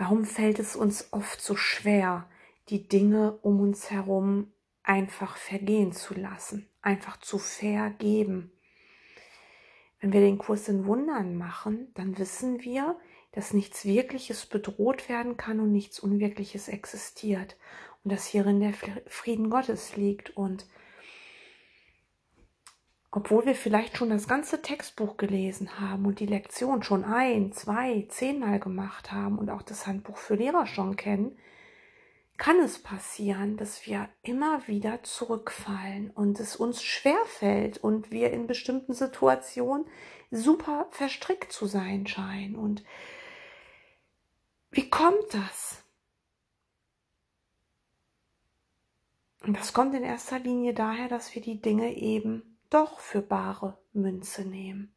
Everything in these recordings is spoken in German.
Warum fällt es uns oft so schwer, die Dinge um uns herum einfach vergehen zu lassen, einfach zu vergeben? Wenn wir den Kurs in Wundern machen, dann wissen wir, dass nichts Wirkliches bedroht werden kann und nichts Unwirkliches existiert und dass hierin der Frieden Gottes liegt und obwohl wir vielleicht schon das ganze Textbuch gelesen haben und die Lektion schon ein, zwei, zehnmal gemacht haben und auch das Handbuch für Lehrer schon kennen, kann es passieren, dass wir immer wieder zurückfallen und es uns schwerfällt und wir in bestimmten Situationen super verstrickt zu sein scheinen. Und wie kommt das? Und das kommt in erster Linie daher, dass wir die Dinge eben doch für bare Münze nehmen.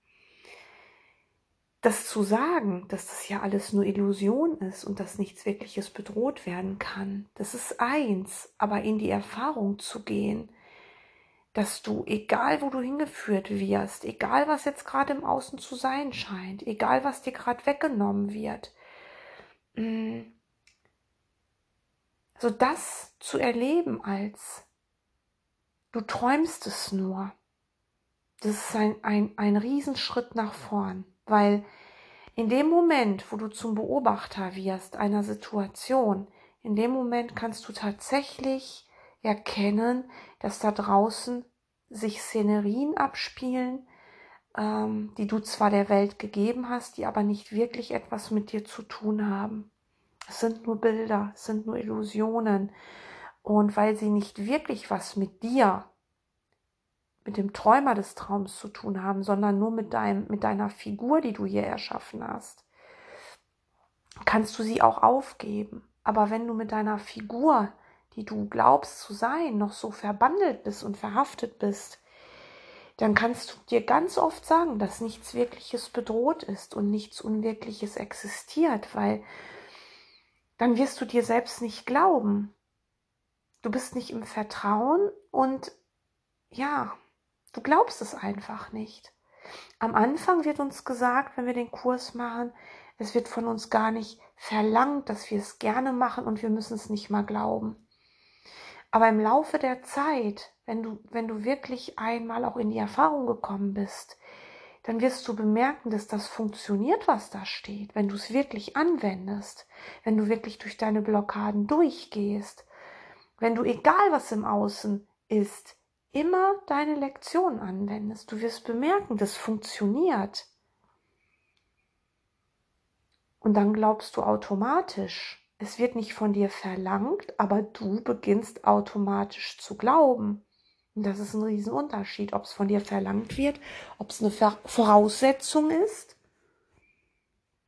Das zu sagen, dass das ja alles nur Illusion ist und dass nichts Wirkliches bedroht werden kann, das ist eins, aber in die Erfahrung zu gehen, dass du, egal wo du hingeführt wirst, egal was jetzt gerade im Außen zu sein scheint, egal was dir gerade weggenommen wird, mm, so das zu erleben als du träumst es nur das ist ein, ein, ein Riesenschritt nach vorn, weil in dem Moment, wo du zum Beobachter wirst einer Situation, in dem Moment kannst du tatsächlich erkennen, dass da draußen sich Szenerien abspielen, ähm, die du zwar der Welt gegeben hast, die aber nicht wirklich etwas mit dir zu tun haben. Es sind nur Bilder, es sind nur Illusionen. Und weil sie nicht wirklich was mit dir mit dem Träumer des Traums zu tun haben, sondern nur mit, deinem, mit deiner Figur, die du hier erschaffen hast, kannst du sie auch aufgeben. Aber wenn du mit deiner Figur, die du glaubst zu sein, noch so verbandelt bist und verhaftet bist, dann kannst du dir ganz oft sagen, dass nichts Wirkliches bedroht ist und nichts Unwirkliches existiert, weil dann wirst du dir selbst nicht glauben. Du bist nicht im Vertrauen und ja, Du glaubst es einfach nicht. Am Anfang wird uns gesagt, wenn wir den Kurs machen, es wird von uns gar nicht verlangt, dass wir es gerne machen und wir müssen es nicht mal glauben. Aber im Laufe der Zeit, wenn du, wenn du wirklich einmal auch in die Erfahrung gekommen bist, dann wirst du bemerken, dass das funktioniert, was da steht, wenn du es wirklich anwendest, wenn du wirklich durch deine Blockaden durchgehst, wenn du, egal was im Außen ist, immer deine Lektion anwendest. Du wirst bemerken, das funktioniert. Und dann glaubst du automatisch. Es wird nicht von dir verlangt, aber du beginnst automatisch zu glauben. Und das ist ein Riesenunterschied, ob es von dir verlangt wird, ob es eine Voraussetzung ist,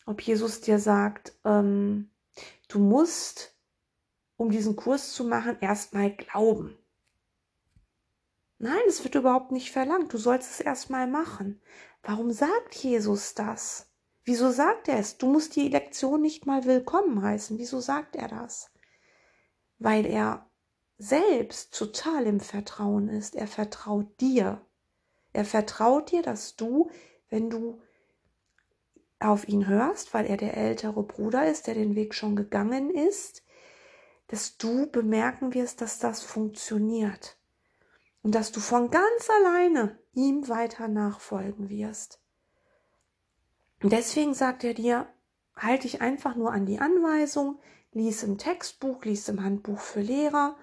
ob Jesus dir sagt, ähm, du musst, um diesen Kurs zu machen, erstmal glauben. Nein, es wird überhaupt nicht verlangt. Du sollst es erstmal machen. Warum sagt Jesus das? Wieso sagt er es? Du musst die Lektion nicht mal willkommen heißen. Wieso sagt er das? Weil er selbst total im Vertrauen ist. Er vertraut dir. Er vertraut dir, dass du, wenn du auf ihn hörst, weil er der ältere Bruder ist, der den Weg schon gegangen ist, dass du bemerken wirst, dass das funktioniert und dass du von ganz alleine ihm weiter nachfolgen wirst. Und deswegen sagt er dir, halte dich einfach nur an die Anweisung, lies im Textbuch, lies im Handbuch für Lehrer,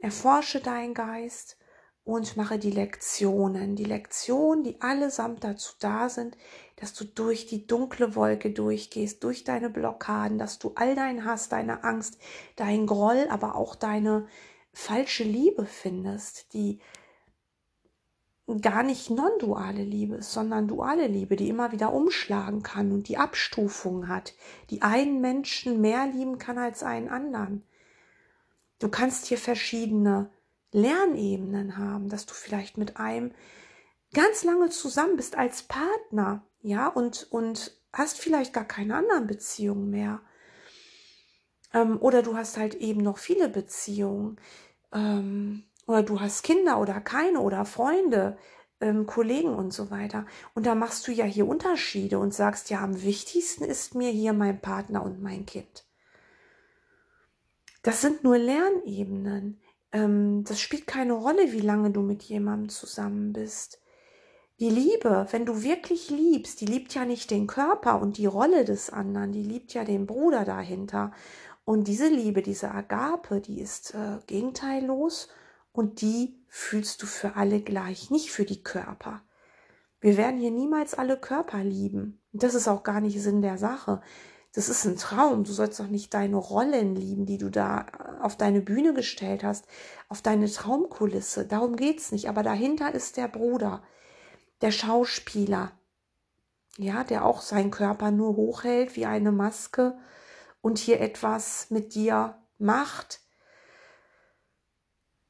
erforsche deinen Geist und mache die Lektionen. Die Lektionen, die allesamt dazu da sind, dass du durch die dunkle Wolke durchgehst, durch deine Blockaden, dass du all dein Hass, deine Angst, dein Groll, aber auch deine falsche Liebe findest, die gar nicht non-duale Liebe ist, sondern duale Liebe, die immer wieder umschlagen kann und die Abstufungen hat, die einen Menschen mehr lieben kann als einen anderen. Du kannst hier verschiedene Lernebenen haben, dass du vielleicht mit einem ganz lange zusammen bist als Partner, ja, und, und hast vielleicht gar keine anderen Beziehungen mehr. Ähm, oder du hast halt eben noch viele Beziehungen. Ähm, oder du hast Kinder oder keine oder Freunde, ähm, Kollegen und so weiter. Und da machst du ja hier Unterschiede und sagst, ja, am wichtigsten ist mir hier mein Partner und mein Kind. Das sind nur Lernebenen. Ähm, das spielt keine Rolle, wie lange du mit jemandem zusammen bist. Die Liebe, wenn du wirklich liebst, die liebt ja nicht den Körper und die Rolle des anderen, die liebt ja den Bruder dahinter. Und diese Liebe, diese Agape, die ist äh, gegenteillos und die fühlst du für alle gleich, nicht für die Körper. Wir werden hier niemals alle Körper lieben. Das ist auch gar nicht Sinn der Sache. Das ist ein Traum. Du sollst doch nicht deine Rollen lieben, die du da äh, auf deine Bühne gestellt hast, auf deine Traumkulisse. Darum geht's nicht. Aber dahinter ist der Bruder, der Schauspieler, ja, der auch seinen Körper nur hochhält wie eine Maske und hier etwas mit dir macht,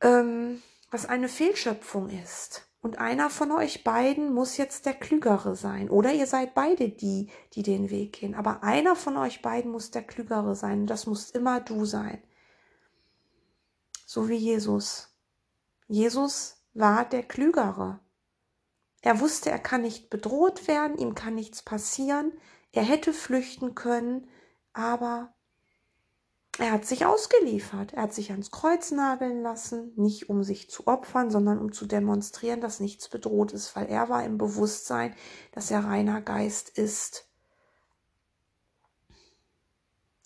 ähm, was eine Fehlschöpfung ist. Und einer von euch beiden muss jetzt der Klügere sein. Oder ihr seid beide die, die den Weg gehen. Aber einer von euch beiden muss der Klügere sein. Und das muss immer du sein. So wie Jesus. Jesus war der Klügere. Er wusste, er kann nicht bedroht werden, ihm kann nichts passieren. Er hätte flüchten können, aber er hat sich ausgeliefert. Er hat sich ans Kreuz nageln lassen, nicht um sich zu opfern, sondern um zu demonstrieren, dass nichts bedroht ist, weil er war im Bewusstsein, dass er reiner Geist ist.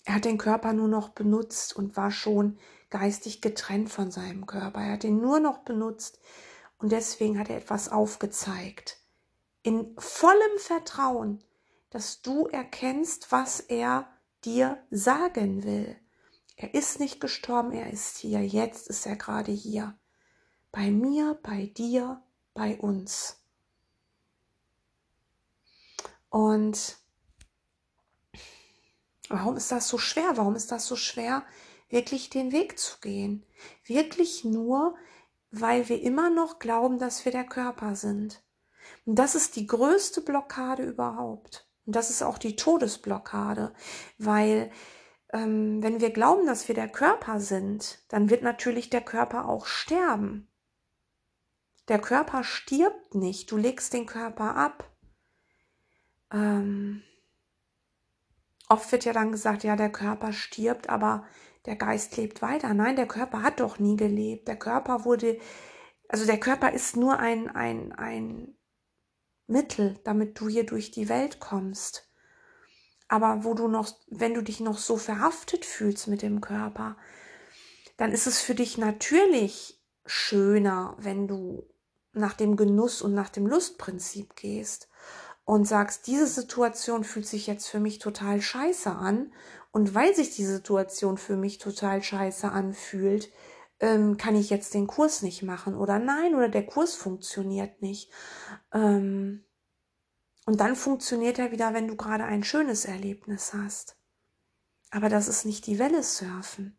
Er hat den Körper nur noch benutzt und war schon geistig getrennt von seinem Körper. Er hat ihn nur noch benutzt und deswegen hat er etwas aufgezeigt. In vollem Vertrauen, dass du erkennst, was er dir sagen will. Er ist nicht gestorben, er ist hier. Jetzt ist er gerade hier. Bei mir, bei dir, bei uns. Und warum ist das so schwer? Warum ist das so schwer, wirklich den Weg zu gehen? Wirklich nur, weil wir immer noch glauben, dass wir der Körper sind. Und das ist die größte Blockade überhaupt. Und das ist auch die Todesblockade, weil ähm, wenn wir glauben, dass wir der Körper sind, dann wird natürlich der Körper auch sterben. Der Körper stirbt nicht, du legst den Körper ab. Ähm, oft wird ja dann gesagt, ja, der Körper stirbt, aber der Geist lebt weiter. Nein, der Körper hat doch nie gelebt. Der Körper wurde, also der Körper ist nur ein, ein, ein Mittel, damit du hier durch die Welt kommst. Aber wo du noch, wenn du dich noch so verhaftet fühlst mit dem Körper, dann ist es für dich natürlich schöner, wenn du nach dem Genuss und nach dem Lustprinzip gehst und sagst, diese Situation fühlt sich jetzt für mich total scheiße an. Und weil sich die Situation für mich total scheiße anfühlt, ähm, kann ich jetzt den Kurs nicht machen oder nein oder der Kurs funktioniert nicht. Ähm, und dann funktioniert er wieder, wenn du gerade ein schönes Erlebnis hast. Aber das ist nicht die Welle surfen.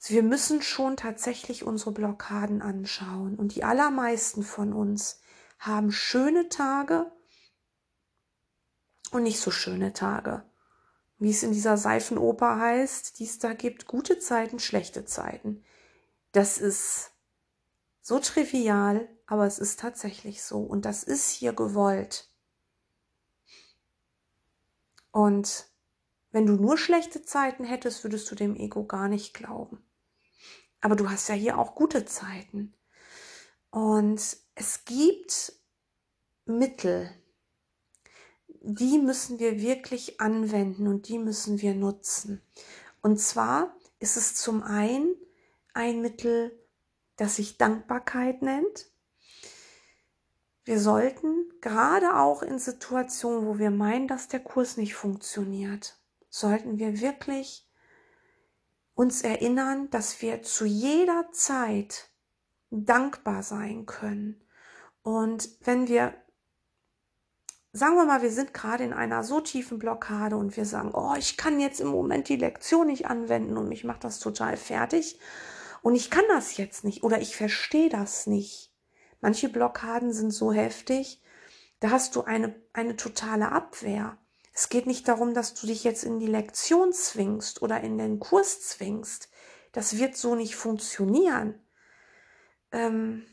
Also wir müssen schon tatsächlich unsere Blockaden anschauen. Und die allermeisten von uns haben schöne Tage und nicht so schöne Tage. Wie es in dieser Seifenoper heißt, die es da gibt, gute Zeiten, schlechte Zeiten. Das ist so trivial, aber es ist tatsächlich so und das ist hier gewollt. Und wenn du nur schlechte Zeiten hättest, würdest du dem Ego gar nicht glauben. Aber du hast ja hier auch gute Zeiten. Und es gibt Mittel, die müssen wir wirklich anwenden und die müssen wir nutzen. Und zwar ist es zum einen ein Mittel, das sich Dankbarkeit nennt. Wir sollten gerade auch in Situationen, wo wir meinen, dass der Kurs nicht funktioniert, sollten wir wirklich uns erinnern, dass wir zu jeder Zeit dankbar sein können. Und wenn wir, sagen wir mal, wir sind gerade in einer so tiefen Blockade und wir sagen, oh, ich kann jetzt im Moment die Lektion nicht anwenden und mich macht das total fertig und ich kann das jetzt nicht oder ich verstehe das nicht. Manche Blockaden sind so heftig, da hast du eine, eine totale Abwehr. Es geht nicht darum, dass du dich jetzt in die Lektion zwingst oder in den Kurs zwingst. Das wird so nicht funktionieren. Ähm,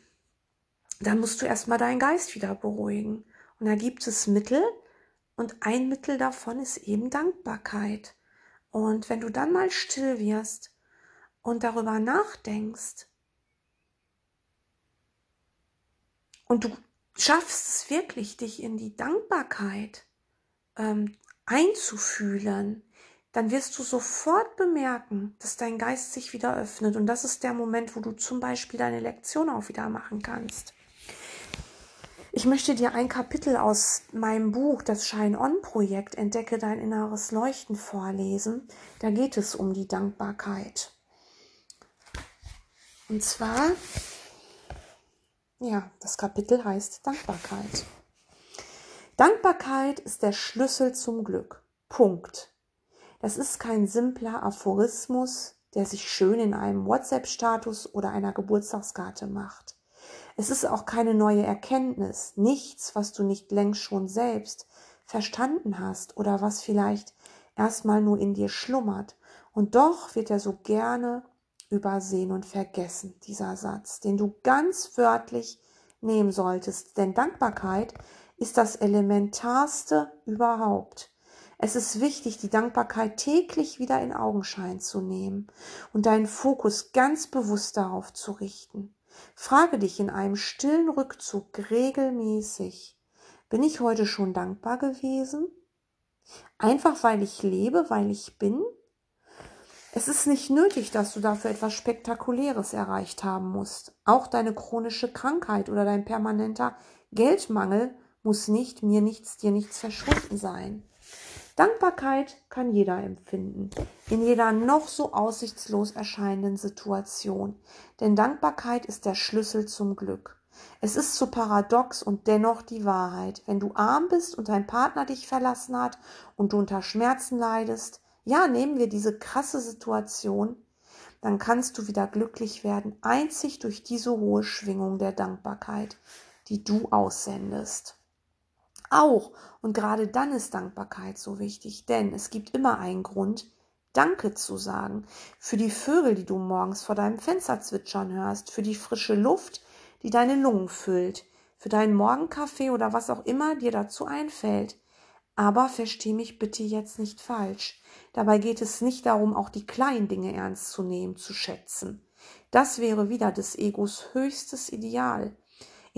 dann musst du erstmal deinen Geist wieder beruhigen. Und da gibt es Mittel und ein Mittel davon ist eben Dankbarkeit. Und wenn du dann mal still wirst und darüber nachdenkst und du schaffst es wirklich, dich in die Dankbarkeit ähm, einzufühlen, dann wirst du sofort bemerken, dass dein Geist sich wieder öffnet. Und das ist der Moment, wo du zum Beispiel deine Lektion auch wieder machen kannst. Ich möchte dir ein Kapitel aus meinem Buch, das Shine-On-Projekt, Entdecke dein inneres Leuchten vorlesen. Da geht es um die Dankbarkeit. Und zwar, ja, das Kapitel heißt Dankbarkeit. Dankbarkeit ist der Schlüssel zum Glück. Punkt. Das ist kein simpler Aphorismus, der sich schön in einem WhatsApp-Status oder einer Geburtstagskarte macht. Es ist auch keine neue Erkenntnis, nichts, was du nicht längst schon selbst verstanden hast oder was vielleicht erstmal nur in dir schlummert. Und doch wird er so gerne übersehen und vergessen, dieser Satz, den du ganz wörtlich nehmen solltest. Denn Dankbarkeit ist das Elementarste überhaupt. Es ist wichtig, die Dankbarkeit täglich wieder in Augenschein zu nehmen und deinen Fokus ganz bewusst darauf zu richten. Frage dich in einem stillen Rückzug regelmäßig, bin ich heute schon dankbar gewesen? Einfach weil ich lebe, weil ich bin? Es ist nicht nötig, dass du dafür etwas Spektakuläres erreicht haben musst. Auch deine chronische Krankheit oder dein permanenter Geldmangel muss nicht mir nichts, dir nichts verschwunden sein. Dankbarkeit kann jeder empfinden, in jeder noch so aussichtslos erscheinenden Situation. Denn Dankbarkeit ist der Schlüssel zum Glück. Es ist so paradox und dennoch die Wahrheit. Wenn du arm bist und dein Partner dich verlassen hat und du unter Schmerzen leidest, ja, nehmen wir diese krasse Situation, dann kannst du wieder glücklich werden, einzig durch diese hohe Schwingung der Dankbarkeit, die du aussendest. Auch und gerade dann ist Dankbarkeit so wichtig, denn es gibt immer einen Grund, Danke zu sagen. Für die Vögel, die du morgens vor deinem Fenster zwitschern hörst, für die frische Luft, die deine Lungen füllt, für deinen Morgenkaffee oder was auch immer dir dazu einfällt. Aber versteh mich bitte jetzt nicht falsch. Dabei geht es nicht darum, auch die kleinen Dinge ernst zu nehmen, zu schätzen. Das wäre wieder des Egos höchstes Ideal.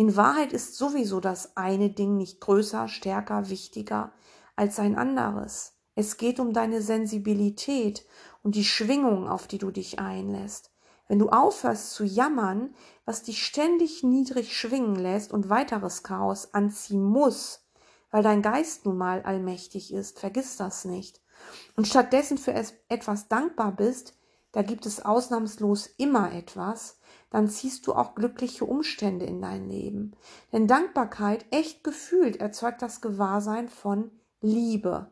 In Wahrheit ist sowieso das eine Ding nicht größer, stärker, wichtiger als ein anderes. Es geht um deine Sensibilität und die Schwingung, auf die du dich einlässt. Wenn du aufhörst zu jammern, was dich ständig niedrig schwingen lässt und weiteres Chaos anziehen muss, weil dein Geist nun mal allmächtig ist, vergiss das nicht. Und stattdessen für etwas dankbar bist, da gibt es ausnahmslos immer etwas, dann ziehst du auch glückliche Umstände in dein Leben. Denn Dankbarkeit, echt gefühlt, erzeugt das Gewahrsein von Liebe.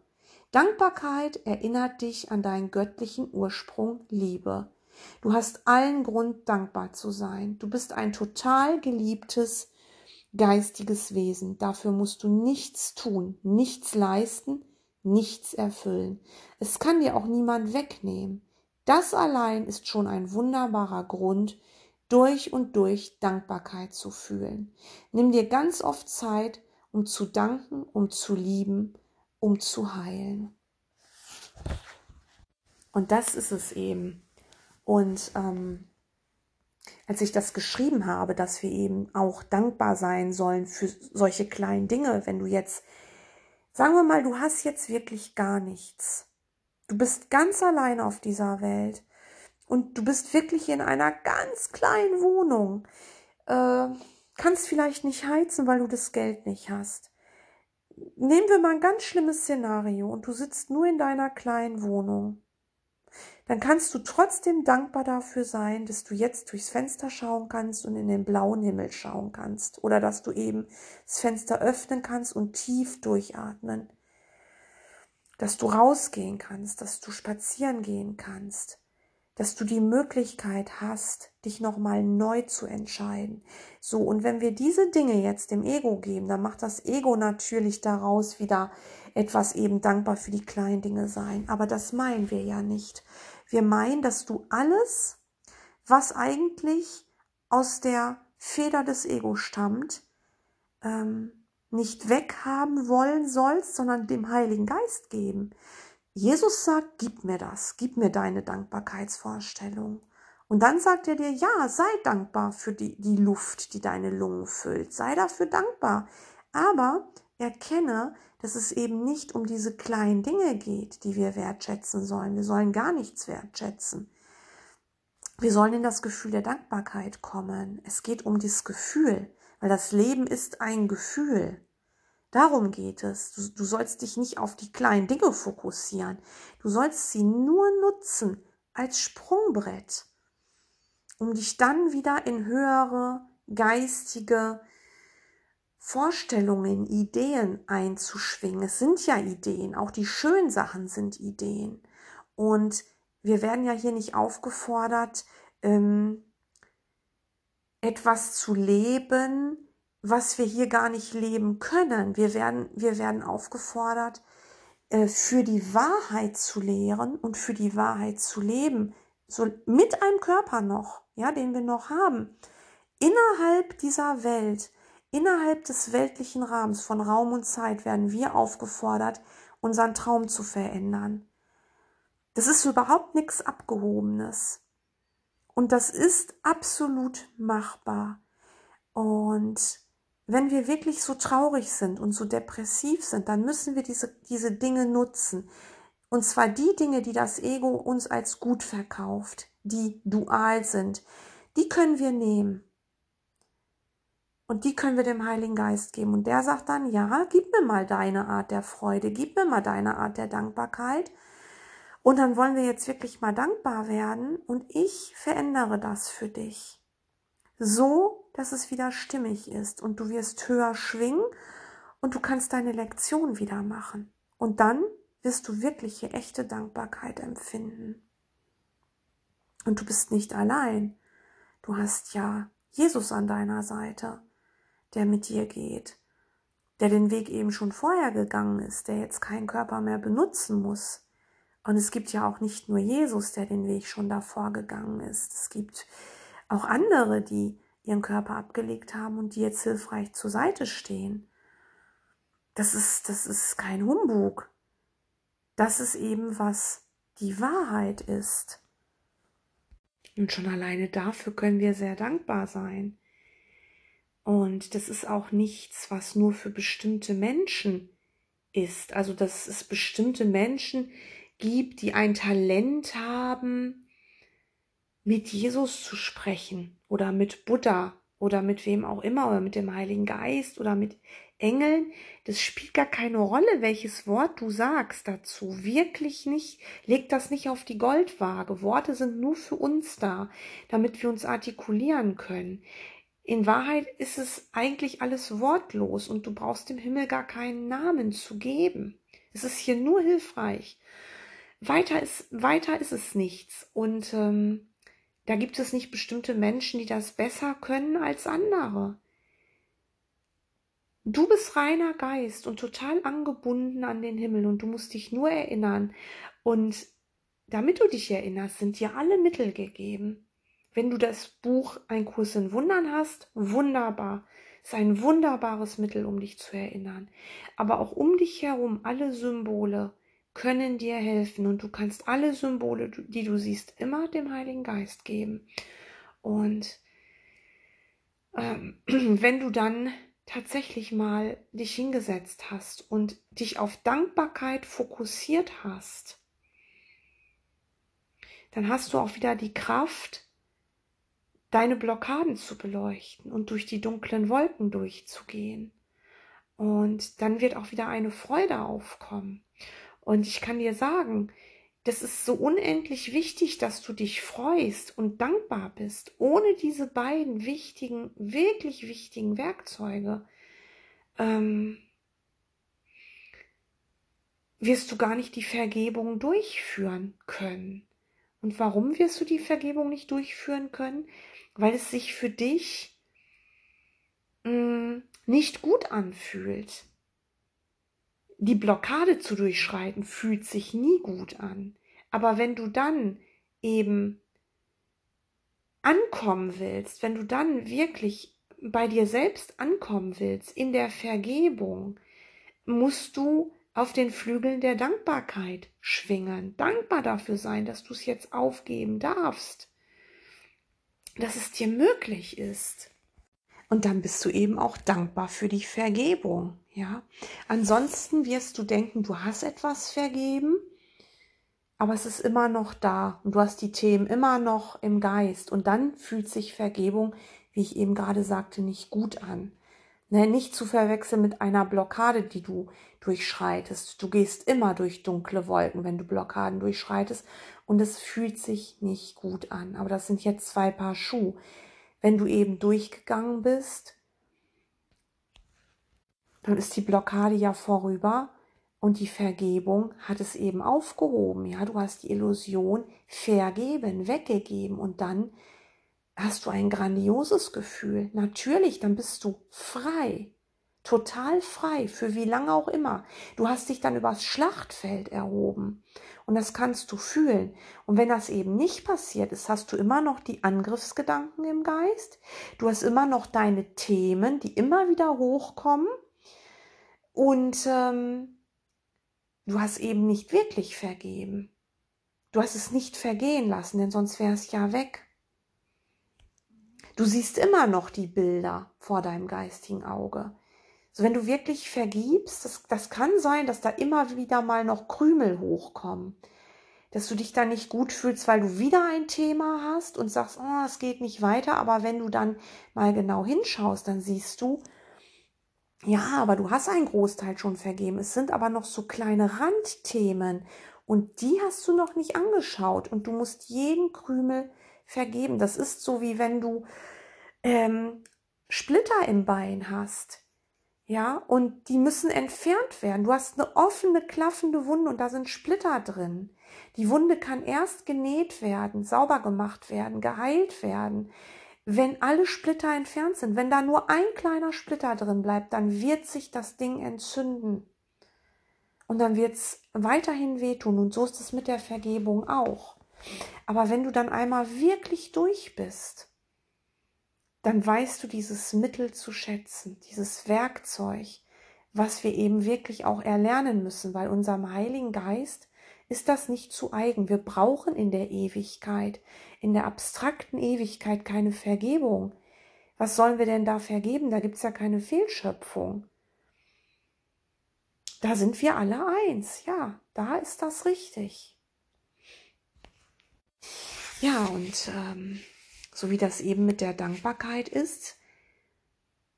Dankbarkeit erinnert dich an deinen göttlichen Ursprung Liebe. Du hast allen Grund, dankbar zu sein. Du bist ein total geliebtes, geistiges Wesen. Dafür musst du nichts tun, nichts leisten, nichts erfüllen. Es kann dir auch niemand wegnehmen. Das allein ist schon ein wunderbarer Grund, durch und durch Dankbarkeit zu fühlen. Nimm dir ganz oft Zeit, um zu danken, um zu lieben, um zu heilen. Und das ist es eben. Und ähm, als ich das geschrieben habe, dass wir eben auch dankbar sein sollen für solche kleinen Dinge, wenn du jetzt, sagen wir mal, du hast jetzt wirklich gar nichts. Du bist ganz allein auf dieser Welt und du bist wirklich in einer ganz kleinen Wohnung, äh, kannst vielleicht nicht heizen, weil du das Geld nicht hast. Nehmen wir mal ein ganz schlimmes Szenario und du sitzt nur in deiner kleinen Wohnung. Dann kannst du trotzdem dankbar dafür sein, dass du jetzt durchs Fenster schauen kannst und in den blauen Himmel schauen kannst. Oder dass du eben das Fenster öffnen kannst und tief durchatmen. Dass du rausgehen kannst, dass du spazieren gehen kannst dass du die Möglichkeit hast, dich nochmal neu zu entscheiden. So, und wenn wir diese Dinge jetzt dem Ego geben, dann macht das Ego natürlich daraus wieder etwas eben dankbar für die kleinen Dinge sein. Aber das meinen wir ja nicht. Wir meinen, dass du alles, was eigentlich aus der Feder des Ego stammt, ähm, nicht weghaben wollen sollst, sondern dem Heiligen Geist geben. Jesus sagt, gib mir das, gib mir deine Dankbarkeitsvorstellung. Und dann sagt er dir, ja, sei dankbar für die, die Luft, die deine Lungen füllt. Sei dafür dankbar. Aber erkenne, dass es eben nicht um diese kleinen Dinge geht, die wir wertschätzen sollen. Wir sollen gar nichts wertschätzen. Wir sollen in das Gefühl der Dankbarkeit kommen. Es geht um das Gefühl, weil das Leben ist ein Gefühl. Darum geht es. Du, du sollst dich nicht auf die kleinen Dinge fokussieren. Du sollst sie nur nutzen als Sprungbrett um dich dann wieder in höhere geistige Vorstellungen, Ideen einzuschwingen. Es sind ja Ideen, auch die schönen Sachen sind Ideen. Und wir werden ja hier nicht aufgefordert, ähm, etwas zu leben, was wir hier gar nicht leben können. Wir werden, wir werden aufgefordert, äh, für die Wahrheit zu lehren und für die Wahrheit zu leben, so mit einem Körper noch, ja, den wir noch haben, innerhalb dieser Welt, innerhalb des weltlichen Rahmens von Raum und Zeit werden wir aufgefordert, unseren Traum zu verändern. Das ist überhaupt nichts Abgehobenes. Und das ist absolut machbar. Und wenn wir wirklich so traurig sind und so depressiv sind, dann müssen wir diese, diese Dinge nutzen. Und zwar die Dinge, die das Ego uns als gut verkauft, die dual sind, die können wir nehmen. Und die können wir dem Heiligen Geist geben. Und der sagt dann, ja, gib mir mal deine Art der Freude, gib mir mal deine Art der Dankbarkeit. Und dann wollen wir jetzt wirklich mal dankbar werden und ich verändere das für dich. So, dass es wieder stimmig ist und du wirst höher schwingen und du kannst deine Lektion wieder machen. Und dann wirst du wirkliche, echte Dankbarkeit empfinden. Und du bist nicht allein. Du hast ja Jesus an deiner Seite, der mit dir geht, der den Weg eben schon vorher gegangen ist, der jetzt keinen Körper mehr benutzen muss. Und es gibt ja auch nicht nur Jesus, der den Weg schon davor gegangen ist. Es gibt auch andere, die ihren Körper abgelegt haben und die jetzt hilfreich zur Seite stehen. Das ist, das ist kein Humbug das ist eben, was die Wahrheit ist. Und schon alleine dafür können wir sehr dankbar sein. Und das ist auch nichts, was nur für bestimmte Menschen ist. Also, dass es bestimmte Menschen gibt, die ein Talent haben, mit Jesus zu sprechen oder mit Buddha oder mit wem auch immer oder mit dem Heiligen Geist oder mit Engeln, das spielt gar keine Rolle, welches Wort du sagst dazu. Wirklich nicht. Leg das nicht auf die Goldwaage. Worte sind nur für uns da, damit wir uns artikulieren können. In Wahrheit ist es eigentlich alles wortlos und du brauchst dem Himmel gar keinen Namen zu geben. Es ist hier nur hilfreich. Weiter ist, weiter ist es nichts. Und ähm, da gibt es nicht bestimmte Menschen, die das besser können als andere. Du bist reiner Geist und total angebunden an den Himmel und du musst dich nur erinnern. Und damit du dich erinnerst, sind dir alle Mittel gegeben. Wenn du das Buch Ein Kurs in Wundern hast, wunderbar. Ist ein wunderbares Mittel, um dich zu erinnern. Aber auch um dich herum, alle Symbole können dir helfen und du kannst alle Symbole, die du siehst, immer dem Heiligen Geist geben. Und ähm, wenn du dann tatsächlich mal dich hingesetzt hast und dich auf Dankbarkeit fokussiert hast, dann hast du auch wieder die Kraft, deine Blockaden zu beleuchten und durch die dunklen Wolken durchzugehen. Und dann wird auch wieder eine Freude aufkommen. Und ich kann dir sagen, das ist so unendlich wichtig, dass du dich freust und dankbar bist. Ohne diese beiden wichtigen, wirklich wichtigen Werkzeuge ähm, wirst du gar nicht die Vergebung durchführen können. Und warum wirst du die Vergebung nicht durchführen können? Weil es sich für dich mh, mm, nicht gut anfühlt. Die Blockade zu durchschreiten fühlt sich nie gut an. Aber wenn du dann eben ankommen willst, wenn du dann wirklich bei dir selbst ankommen willst, in der Vergebung, musst du auf den Flügeln der Dankbarkeit schwingen, dankbar dafür sein, dass du es jetzt aufgeben darfst, dass es dir möglich ist. Und dann bist du eben auch dankbar für die Vergebung, ja. Ansonsten wirst du denken, du hast etwas vergeben, aber es ist immer noch da und du hast die Themen immer noch im Geist und dann fühlt sich Vergebung, wie ich eben gerade sagte, nicht gut an. Ne, nicht zu verwechseln mit einer Blockade, die du durchschreitest. Du gehst immer durch dunkle Wolken, wenn du Blockaden durchschreitest und es fühlt sich nicht gut an. Aber das sind jetzt zwei Paar Schuhe. Wenn du eben durchgegangen bist, dann ist die Blockade ja vorüber und die Vergebung hat es eben aufgehoben. Ja, du hast die Illusion vergeben, weggegeben und dann hast du ein grandioses Gefühl. Natürlich, dann bist du frei. Total frei, für wie lange auch immer. Du hast dich dann übers Schlachtfeld erhoben. Und das kannst du fühlen. Und wenn das eben nicht passiert ist, hast du immer noch die Angriffsgedanken im Geist. Du hast immer noch deine Themen, die immer wieder hochkommen. Und ähm, du hast eben nicht wirklich vergeben. Du hast es nicht vergehen lassen, denn sonst wäre es ja weg. Du siehst immer noch die Bilder vor deinem geistigen Auge. So, wenn du wirklich vergibst, das, das kann sein, dass da immer wieder mal noch Krümel hochkommen. Dass du dich da nicht gut fühlst, weil du wieder ein Thema hast und sagst, oh, es geht nicht weiter. Aber wenn du dann mal genau hinschaust, dann siehst du, ja, aber du hast einen Großteil schon vergeben. Es sind aber noch so kleine Randthemen und die hast du noch nicht angeschaut und du musst jeden Krümel vergeben. Das ist so wie wenn du ähm, Splitter im Bein hast. Ja, und die müssen entfernt werden. Du hast eine offene, klaffende Wunde und da sind Splitter drin. Die Wunde kann erst genäht werden, sauber gemacht werden, geheilt werden, wenn alle Splitter entfernt sind. Wenn da nur ein kleiner Splitter drin bleibt, dann wird sich das Ding entzünden. Und dann wird es weiterhin wehtun. Und so ist es mit der Vergebung auch. Aber wenn du dann einmal wirklich durch bist, dann weißt du dieses Mittel zu schätzen, dieses Werkzeug, was wir eben wirklich auch erlernen müssen, weil unserem Heiligen Geist ist das nicht zu eigen. Wir brauchen in der Ewigkeit, in der abstrakten Ewigkeit keine Vergebung. Was sollen wir denn da vergeben? Da gibt es ja keine Fehlschöpfung. Da sind wir alle eins. Ja, da ist das richtig. Ja, und ähm, so wie das eben mit der Dankbarkeit ist,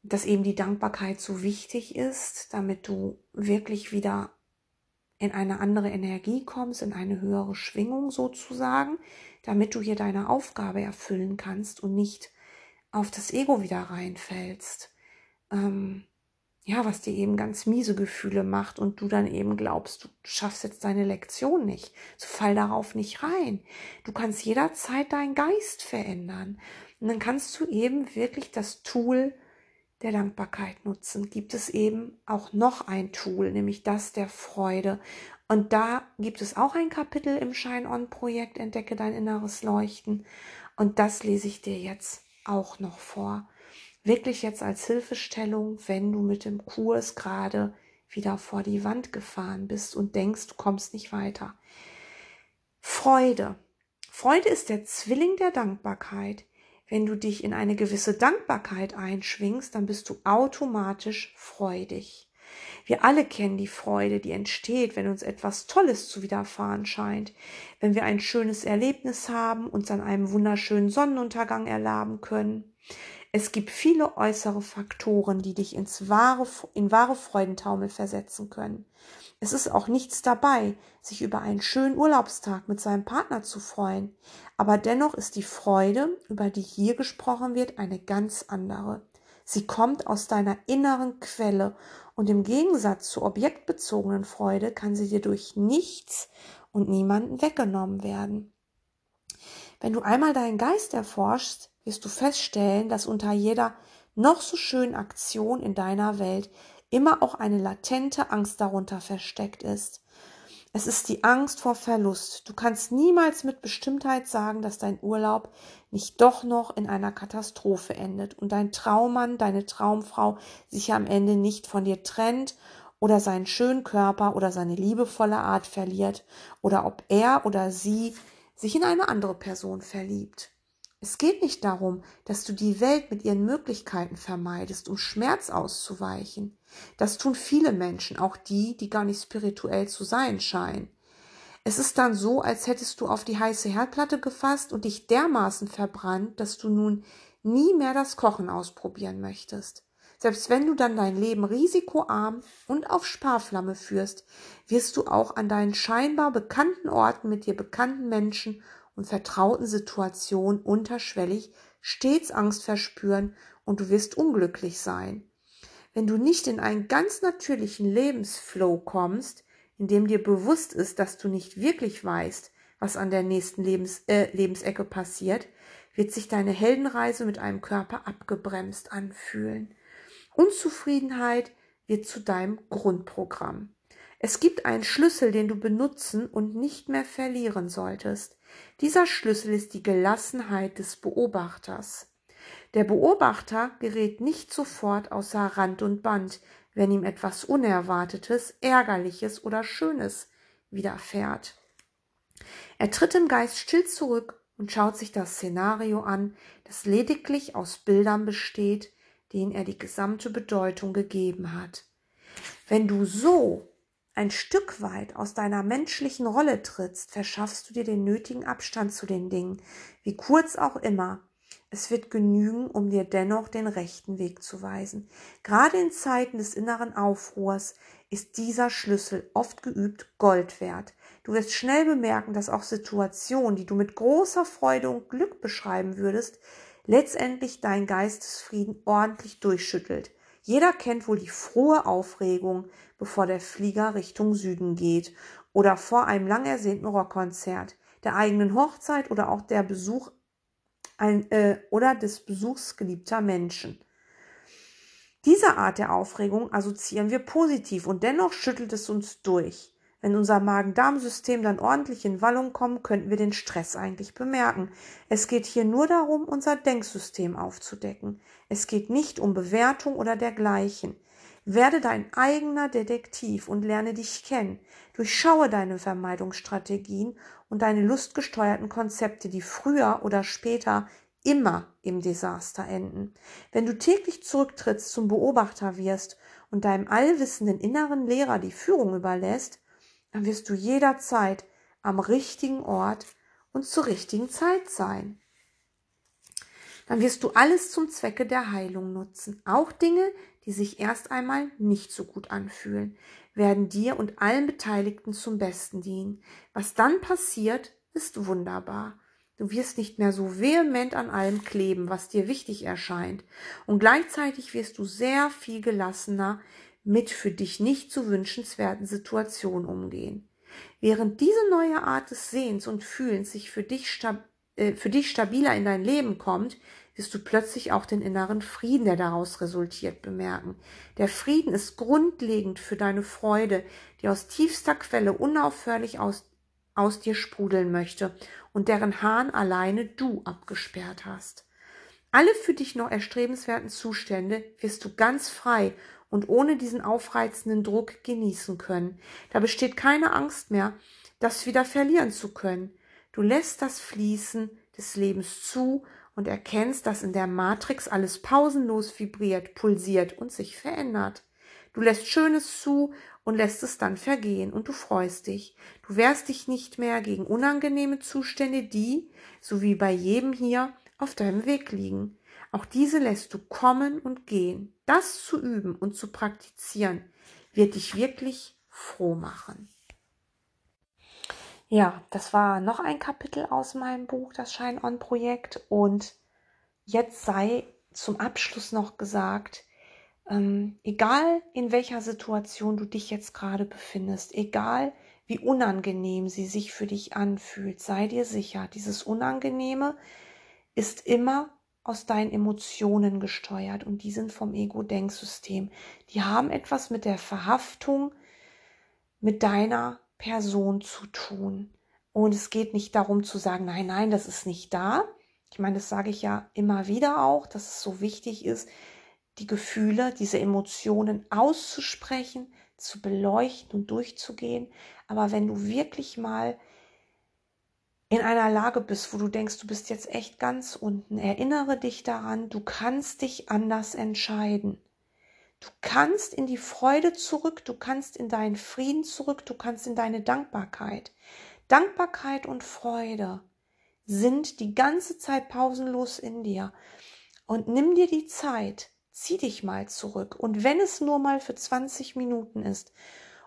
dass eben die Dankbarkeit so wichtig ist, damit du wirklich wieder in eine andere Energie kommst, in eine höhere Schwingung sozusagen, damit du hier deine Aufgabe erfüllen kannst und nicht auf das Ego wieder reinfällst. Ähm, ja, was dir eben ganz miese Gefühle macht und du dann eben glaubst, du schaffst jetzt deine Lektion nicht. So fall darauf nicht rein. Du kannst jederzeit deinen Geist verändern. Und dann kannst du eben wirklich das Tool der Dankbarkeit nutzen. Gibt es eben auch noch ein Tool, nämlich das der Freude. Und da gibt es auch ein Kapitel im Shine-On-Projekt, Entdecke dein inneres Leuchten. Und das lese ich dir jetzt auch noch vor wirklich jetzt als Hilfestellung, wenn du mit dem Kurs gerade wieder vor die Wand gefahren bist und denkst, du kommst nicht weiter. Freude. Freude ist der Zwilling der Dankbarkeit. Wenn du dich in eine gewisse Dankbarkeit einschwingst, dann bist du automatisch freudig. Wir alle kennen die Freude, die entsteht, wenn uns etwas Tolles zu widerfahren scheint, wenn wir ein schönes Erlebnis haben, uns an einem wunderschönen Sonnenuntergang erlaben können, es gibt viele äußere Faktoren, die dich ins wahre, in wahre Freudentaumel versetzen können. Es ist auch nichts dabei, sich über einen schönen Urlaubstag mit seinem Partner zu freuen. Aber dennoch ist die Freude, über die hier gesprochen wird, eine ganz andere. Sie kommt aus deiner inneren Quelle und im Gegensatz zur objektbezogenen Freude kann sie dir durch nichts und niemanden weggenommen werden. Wenn du einmal deinen Geist erforschst, wirst du feststellen, dass unter jeder noch so schönen Aktion in deiner Welt immer auch eine latente Angst darunter versteckt ist. Es ist die Angst vor Verlust. Du kannst niemals mit Bestimmtheit sagen, dass dein Urlaub nicht doch noch in einer Katastrophe endet und dein Traummann, deine Traumfrau sich am Ende nicht von dir trennt oder seinen schönen Körper oder seine liebevolle Art verliert oder ob er oder sie sich in eine andere Person verliebt. Es geht nicht darum, dass du die Welt mit ihren Möglichkeiten vermeidest, um Schmerz auszuweichen. Das tun viele Menschen, auch die, die gar nicht spirituell zu sein scheinen. Es ist dann so, als hättest du auf die heiße Herdplatte gefasst und dich dermaßen verbrannt, dass du nun nie mehr das Kochen ausprobieren möchtest. Selbst wenn du dann dein Leben risikoarm und auf Sparflamme führst, wirst du auch an deinen scheinbar bekannten Orten mit dir bekannten Menschen und vertrauten Situationen unterschwellig stets Angst verspüren und du wirst unglücklich sein. Wenn du nicht in einen ganz natürlichen Lebensflow kommst, in dem dir bewusst ist, dass du nicht wirklich weißt, was an der nächsten Lebens, äh, Lebensecke passiert, wird sich deine Heldenreise mit einem Körper abgebremst anfühlen. Unzufriedenheit wird zu deinem Grundprogramm. Es gibt einen Schlüssel, den du benutzen und nicht mehr verlieren solltest. Dieser Schlüssel ist die Gelassenheit des Beobachters. Der Beobachter gerät nicht sofort außer Rand und Band, wenn ihm etwas Unerwartetes, Ärgerliches oder Schönes widerfährt. Er tritt im Geist still zurück und schaut sich das Szenario an, das lediglich aus Bildern besteht, denen er die gesamte Bedeutung gegeben hat. Wenn du so ein Stück weit aus deiner menschlichen Rolle trittst, verschaffst du dir den nötigen Abstand zu den Dingen, wie kurz auch immer, es wird genügen, um dir dennoch den rechten Weg zu weisen. Gerade in Zeiten des inneren Aufruhrs ist dieser Schlüssel oft geübt Gold wert. Du wirst schnell bemerken, dass auch Situationen, die du mit großer Freude und Glück beschreiben würdest, letztendlich dein Geistesfrieden ordentlich durchschüttelt. Jeder kennt wohl die frohe Aufregung, bevor der Flieger Richtung Süden geht oder vor einem lang ersehnten Rockkonzert, der eigenen Hochzeit oder auch der Besuch ein, äh, oder des Besuchs geliebter Menschen. Diese Art der Aufregung assoziieren wir positiv und dennoch schüttelt es uns durch. Wenn unser Magen-Darm-System dann ordentlich in Wallung kommt, könnten wir den Stress eigentlich bemerken. Es geht hier nur darum, unser Denksystem aufzudecken. Es geht nicht um Bewertung oder dergleichen. Werde dein eigener Detektiv und lerne dich kennen. Durchschaue deine Vermeidungsstrategien und deine lustgesteuerten Konzepte, die früher oder später immer im Desaster enden. Wenn du täglich zurücktrittst zum Beobachter wirst und deinem allwissenden inneren Lehrer die Führung überlässt, dann wirst du jederzeit am richtigen Ort und zur richtigen Zeit sein. Dann wirst du alles zum Zwecke der Heilung nutzen, auch Dinge, die sich erst einmal nicht so gut anfühlen, werden dir und allen Beteiligten zum Besten dienen. Was dann passiert, ist wunderbar. Du wirst nicht mehr so vehement an allem kleben, was dir wichtig erscheint, und gleichzeitig wirst du sehr viel gelassener mit für dich nicht zu wünschenswerten Situationen umgehen. Während diese neue Art des Sehens und Fühlens sich für dich, stab äh, für dich stabiler in dein Leben kommt, wirst du plötzlich auch den inneren Frieden, der daraus resultiert, bemerken. Der Frieden ist grundlegend für deine Freude, die aus tiefster Quelle unaufhörlich aus, aus dir sprudeln möchte und deren Hahn alleine du abgesperrt hast. Alle für dich noch erstrebenswerten Zustände wirst du ganz frei und ohne diesen aufreizenden Druck genießen können. Da besteht keine Angst mehr, das wieder verlieren zu können. Du lässt das Fließen des Lebens zu und erkennst, dass in der Matrix alles pausenlos vibriert, pulsiert und sich verändert. Du lässt Schönes zu und lässt es dann vergehen und du freust dich. Du wehrst dich nicht mehr gegen unangenehme Zustände, die, so wie bei jedem hier, auf deinem Weg liegen. Auch diese lässt du kommen und gehen. Das zu üben und zu praktizieren, wird dich wirklich froh machen. Ja, das war noch ein Kapitel aus meinem Buch, das Shine-On-Projekt. Und jetzt sei zum Abschluss noch gesagt, ähm, egal in welcher Situation du dich jetzt gerade befindest, egal wie unangenehm sie sich für dich anfühlt, sei dir sicher, dieses Unangenehme ist immer aus deinen Emotionen gesteuert und die sind vom Ego-Denksystem. Die haben etwas mit der Verhaftung mit deiner Person zu tun. Und es geht nicht darum zu sagen, nein, nein, das ist nicht da. Ich meine, das sage ich ja immer wieder auch, dass es so wichtig ist, die Gefühle, diese Emotionen auszusprechen, zu beleuchten und durchzugehen. Aber wenn du wirklich mal in einer Lage bist, wo du denkst, du bist jetzt echt ganz unten, erinnere dich daran, du kannst dich anders entscheiden. Du kannst in die Freude zurück, du kannst in deinen Frieden zurück, du kannst in deine Dankbarkeit. Dankbarkeit und Freude sind die ganze Zeit pausenlos in dir. Und nimm dir die Zeit, zieh dich mal zurück. Und wenn es nur mal für 20 Minuten ist,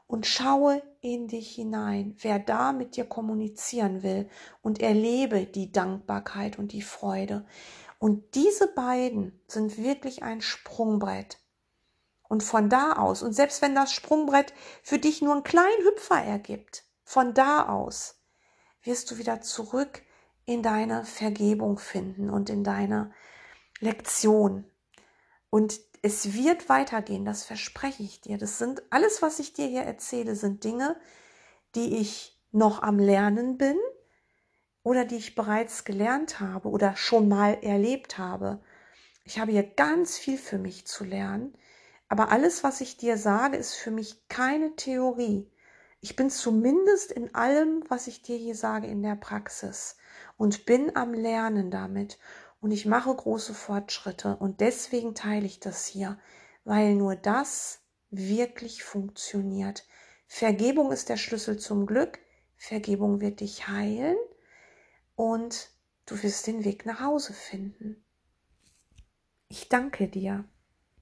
und schaue in dich hinein, wer da mit dir kommunizieren will und erlebe die Dankbarkeit und die Freude. Und diese beiden sind wirklich ein Sprungbrett. Und von da aus, und selbst wenn das Sprungbrett für dich nur einen kleinen Hüpfer ergibt, von da aus wirst du wieder zurück in deine Vergebung finden und in deine Lektion. Und es wird weitergehen, das verspreche ich dir. Das sind alles, was ich dir hier erzähle, sind Dinge, die ich noch am Lernen bin oder die ich bereits gelernt habe oder schon mal erlebt habe. Ich habe hier ganz viel für mich zu lernen, aber alles, was ich dir sage, ist für mich keine Theorie. Ich bin zumindest in allem, was ich dir hier sage, in der Praxis und bin am Lernen damit und ich mache große Fortschritte und deswegen teile ich das hier, weil nur das wirklich funktioniert. Vergebung ist der Schlüssel zum Glück. Vergebung wird dich heilen und du wirst den Weg nach Hause finden. Ich danke dir.